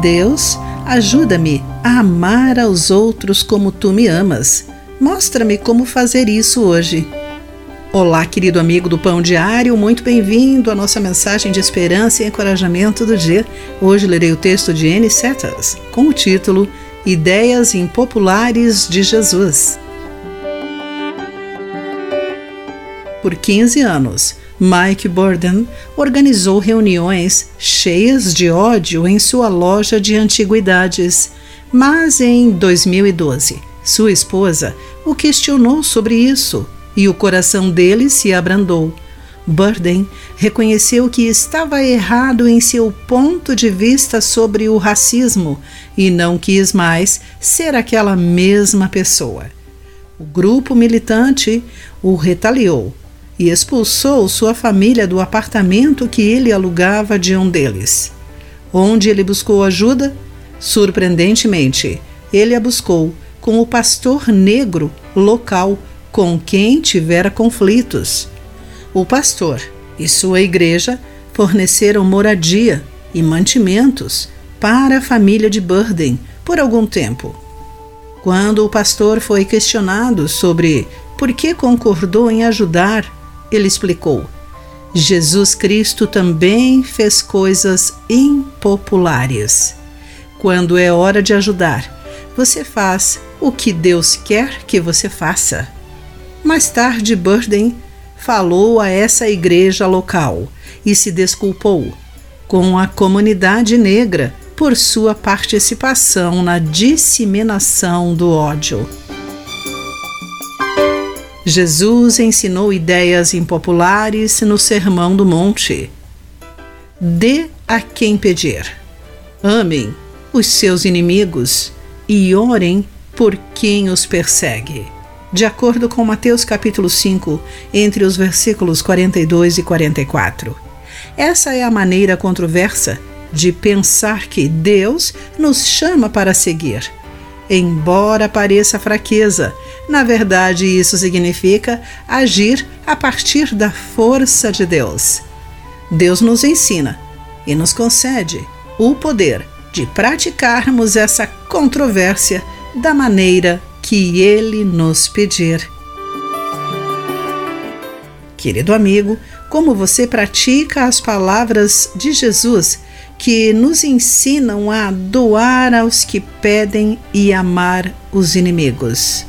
Deus, ajuda-me a amar aos outros como tu me amas. Mostra-me como fazer isso hoje. Olá, querido amigo do Pão Diário, muito bem-vindo à nossa mensagem de esperança e encorajamento do dia. Hoje lerei o texto de N. Setas com o título Ideias Impopulares de Jesus. Por 15 anos, Mike Burden organizou reuniões cheias de ódio em sua loja de antiguidades. Mas em 2012, sua esposa o questionou sobre isso e o coração dele se abrandou. Burden reconheceu que estava errado em seu ponto de vista sobre o racismo e não quis mais ser aquela mesma pessoa. O grupo militante o retaliou e expulsou sua família do apartamento que ele alugava de um deles. Onde ele buscou ajuda? Surpreendentemente, ele a buscou com o pastor negro local com quem tivera conflitos. O pastor e sua igreja forneceram moradia e mantimentos para a família de Burden por algum tempo. Quando o pastor foi questionado sobre por que concordou em ajudar ele explicou: Jesus Cristo também fez coisas impopulares. Quando é hora de ajudar, você faz o que Deus quer que você faça. Mais tarde, Burden falou a essa igreja local e se desculpou com a comunidade negra por sua participação na disseminação do ódio. Jesus ensinou ideias impopulares no Sermão do Monte. Dê a quem pedir. Amem os seus inimigos e orem por quem os persegue. De acordo com Mateus capítulo 5, entre os versículos 42 e 44. Essa é a maneira controversa de pensar que Deus nos chama para seguir embora pareça fraqueza. Na verdade, isso significa agir a partir da força de Deus. Deus nos ensina e nos concede o poder de praticarmos essa controvérsia da maneira que Ele nos pedir. Querido amigo, como você pratica as palavras de Jesus que nos ensinam a doar aos que pedem e amar os inimigos.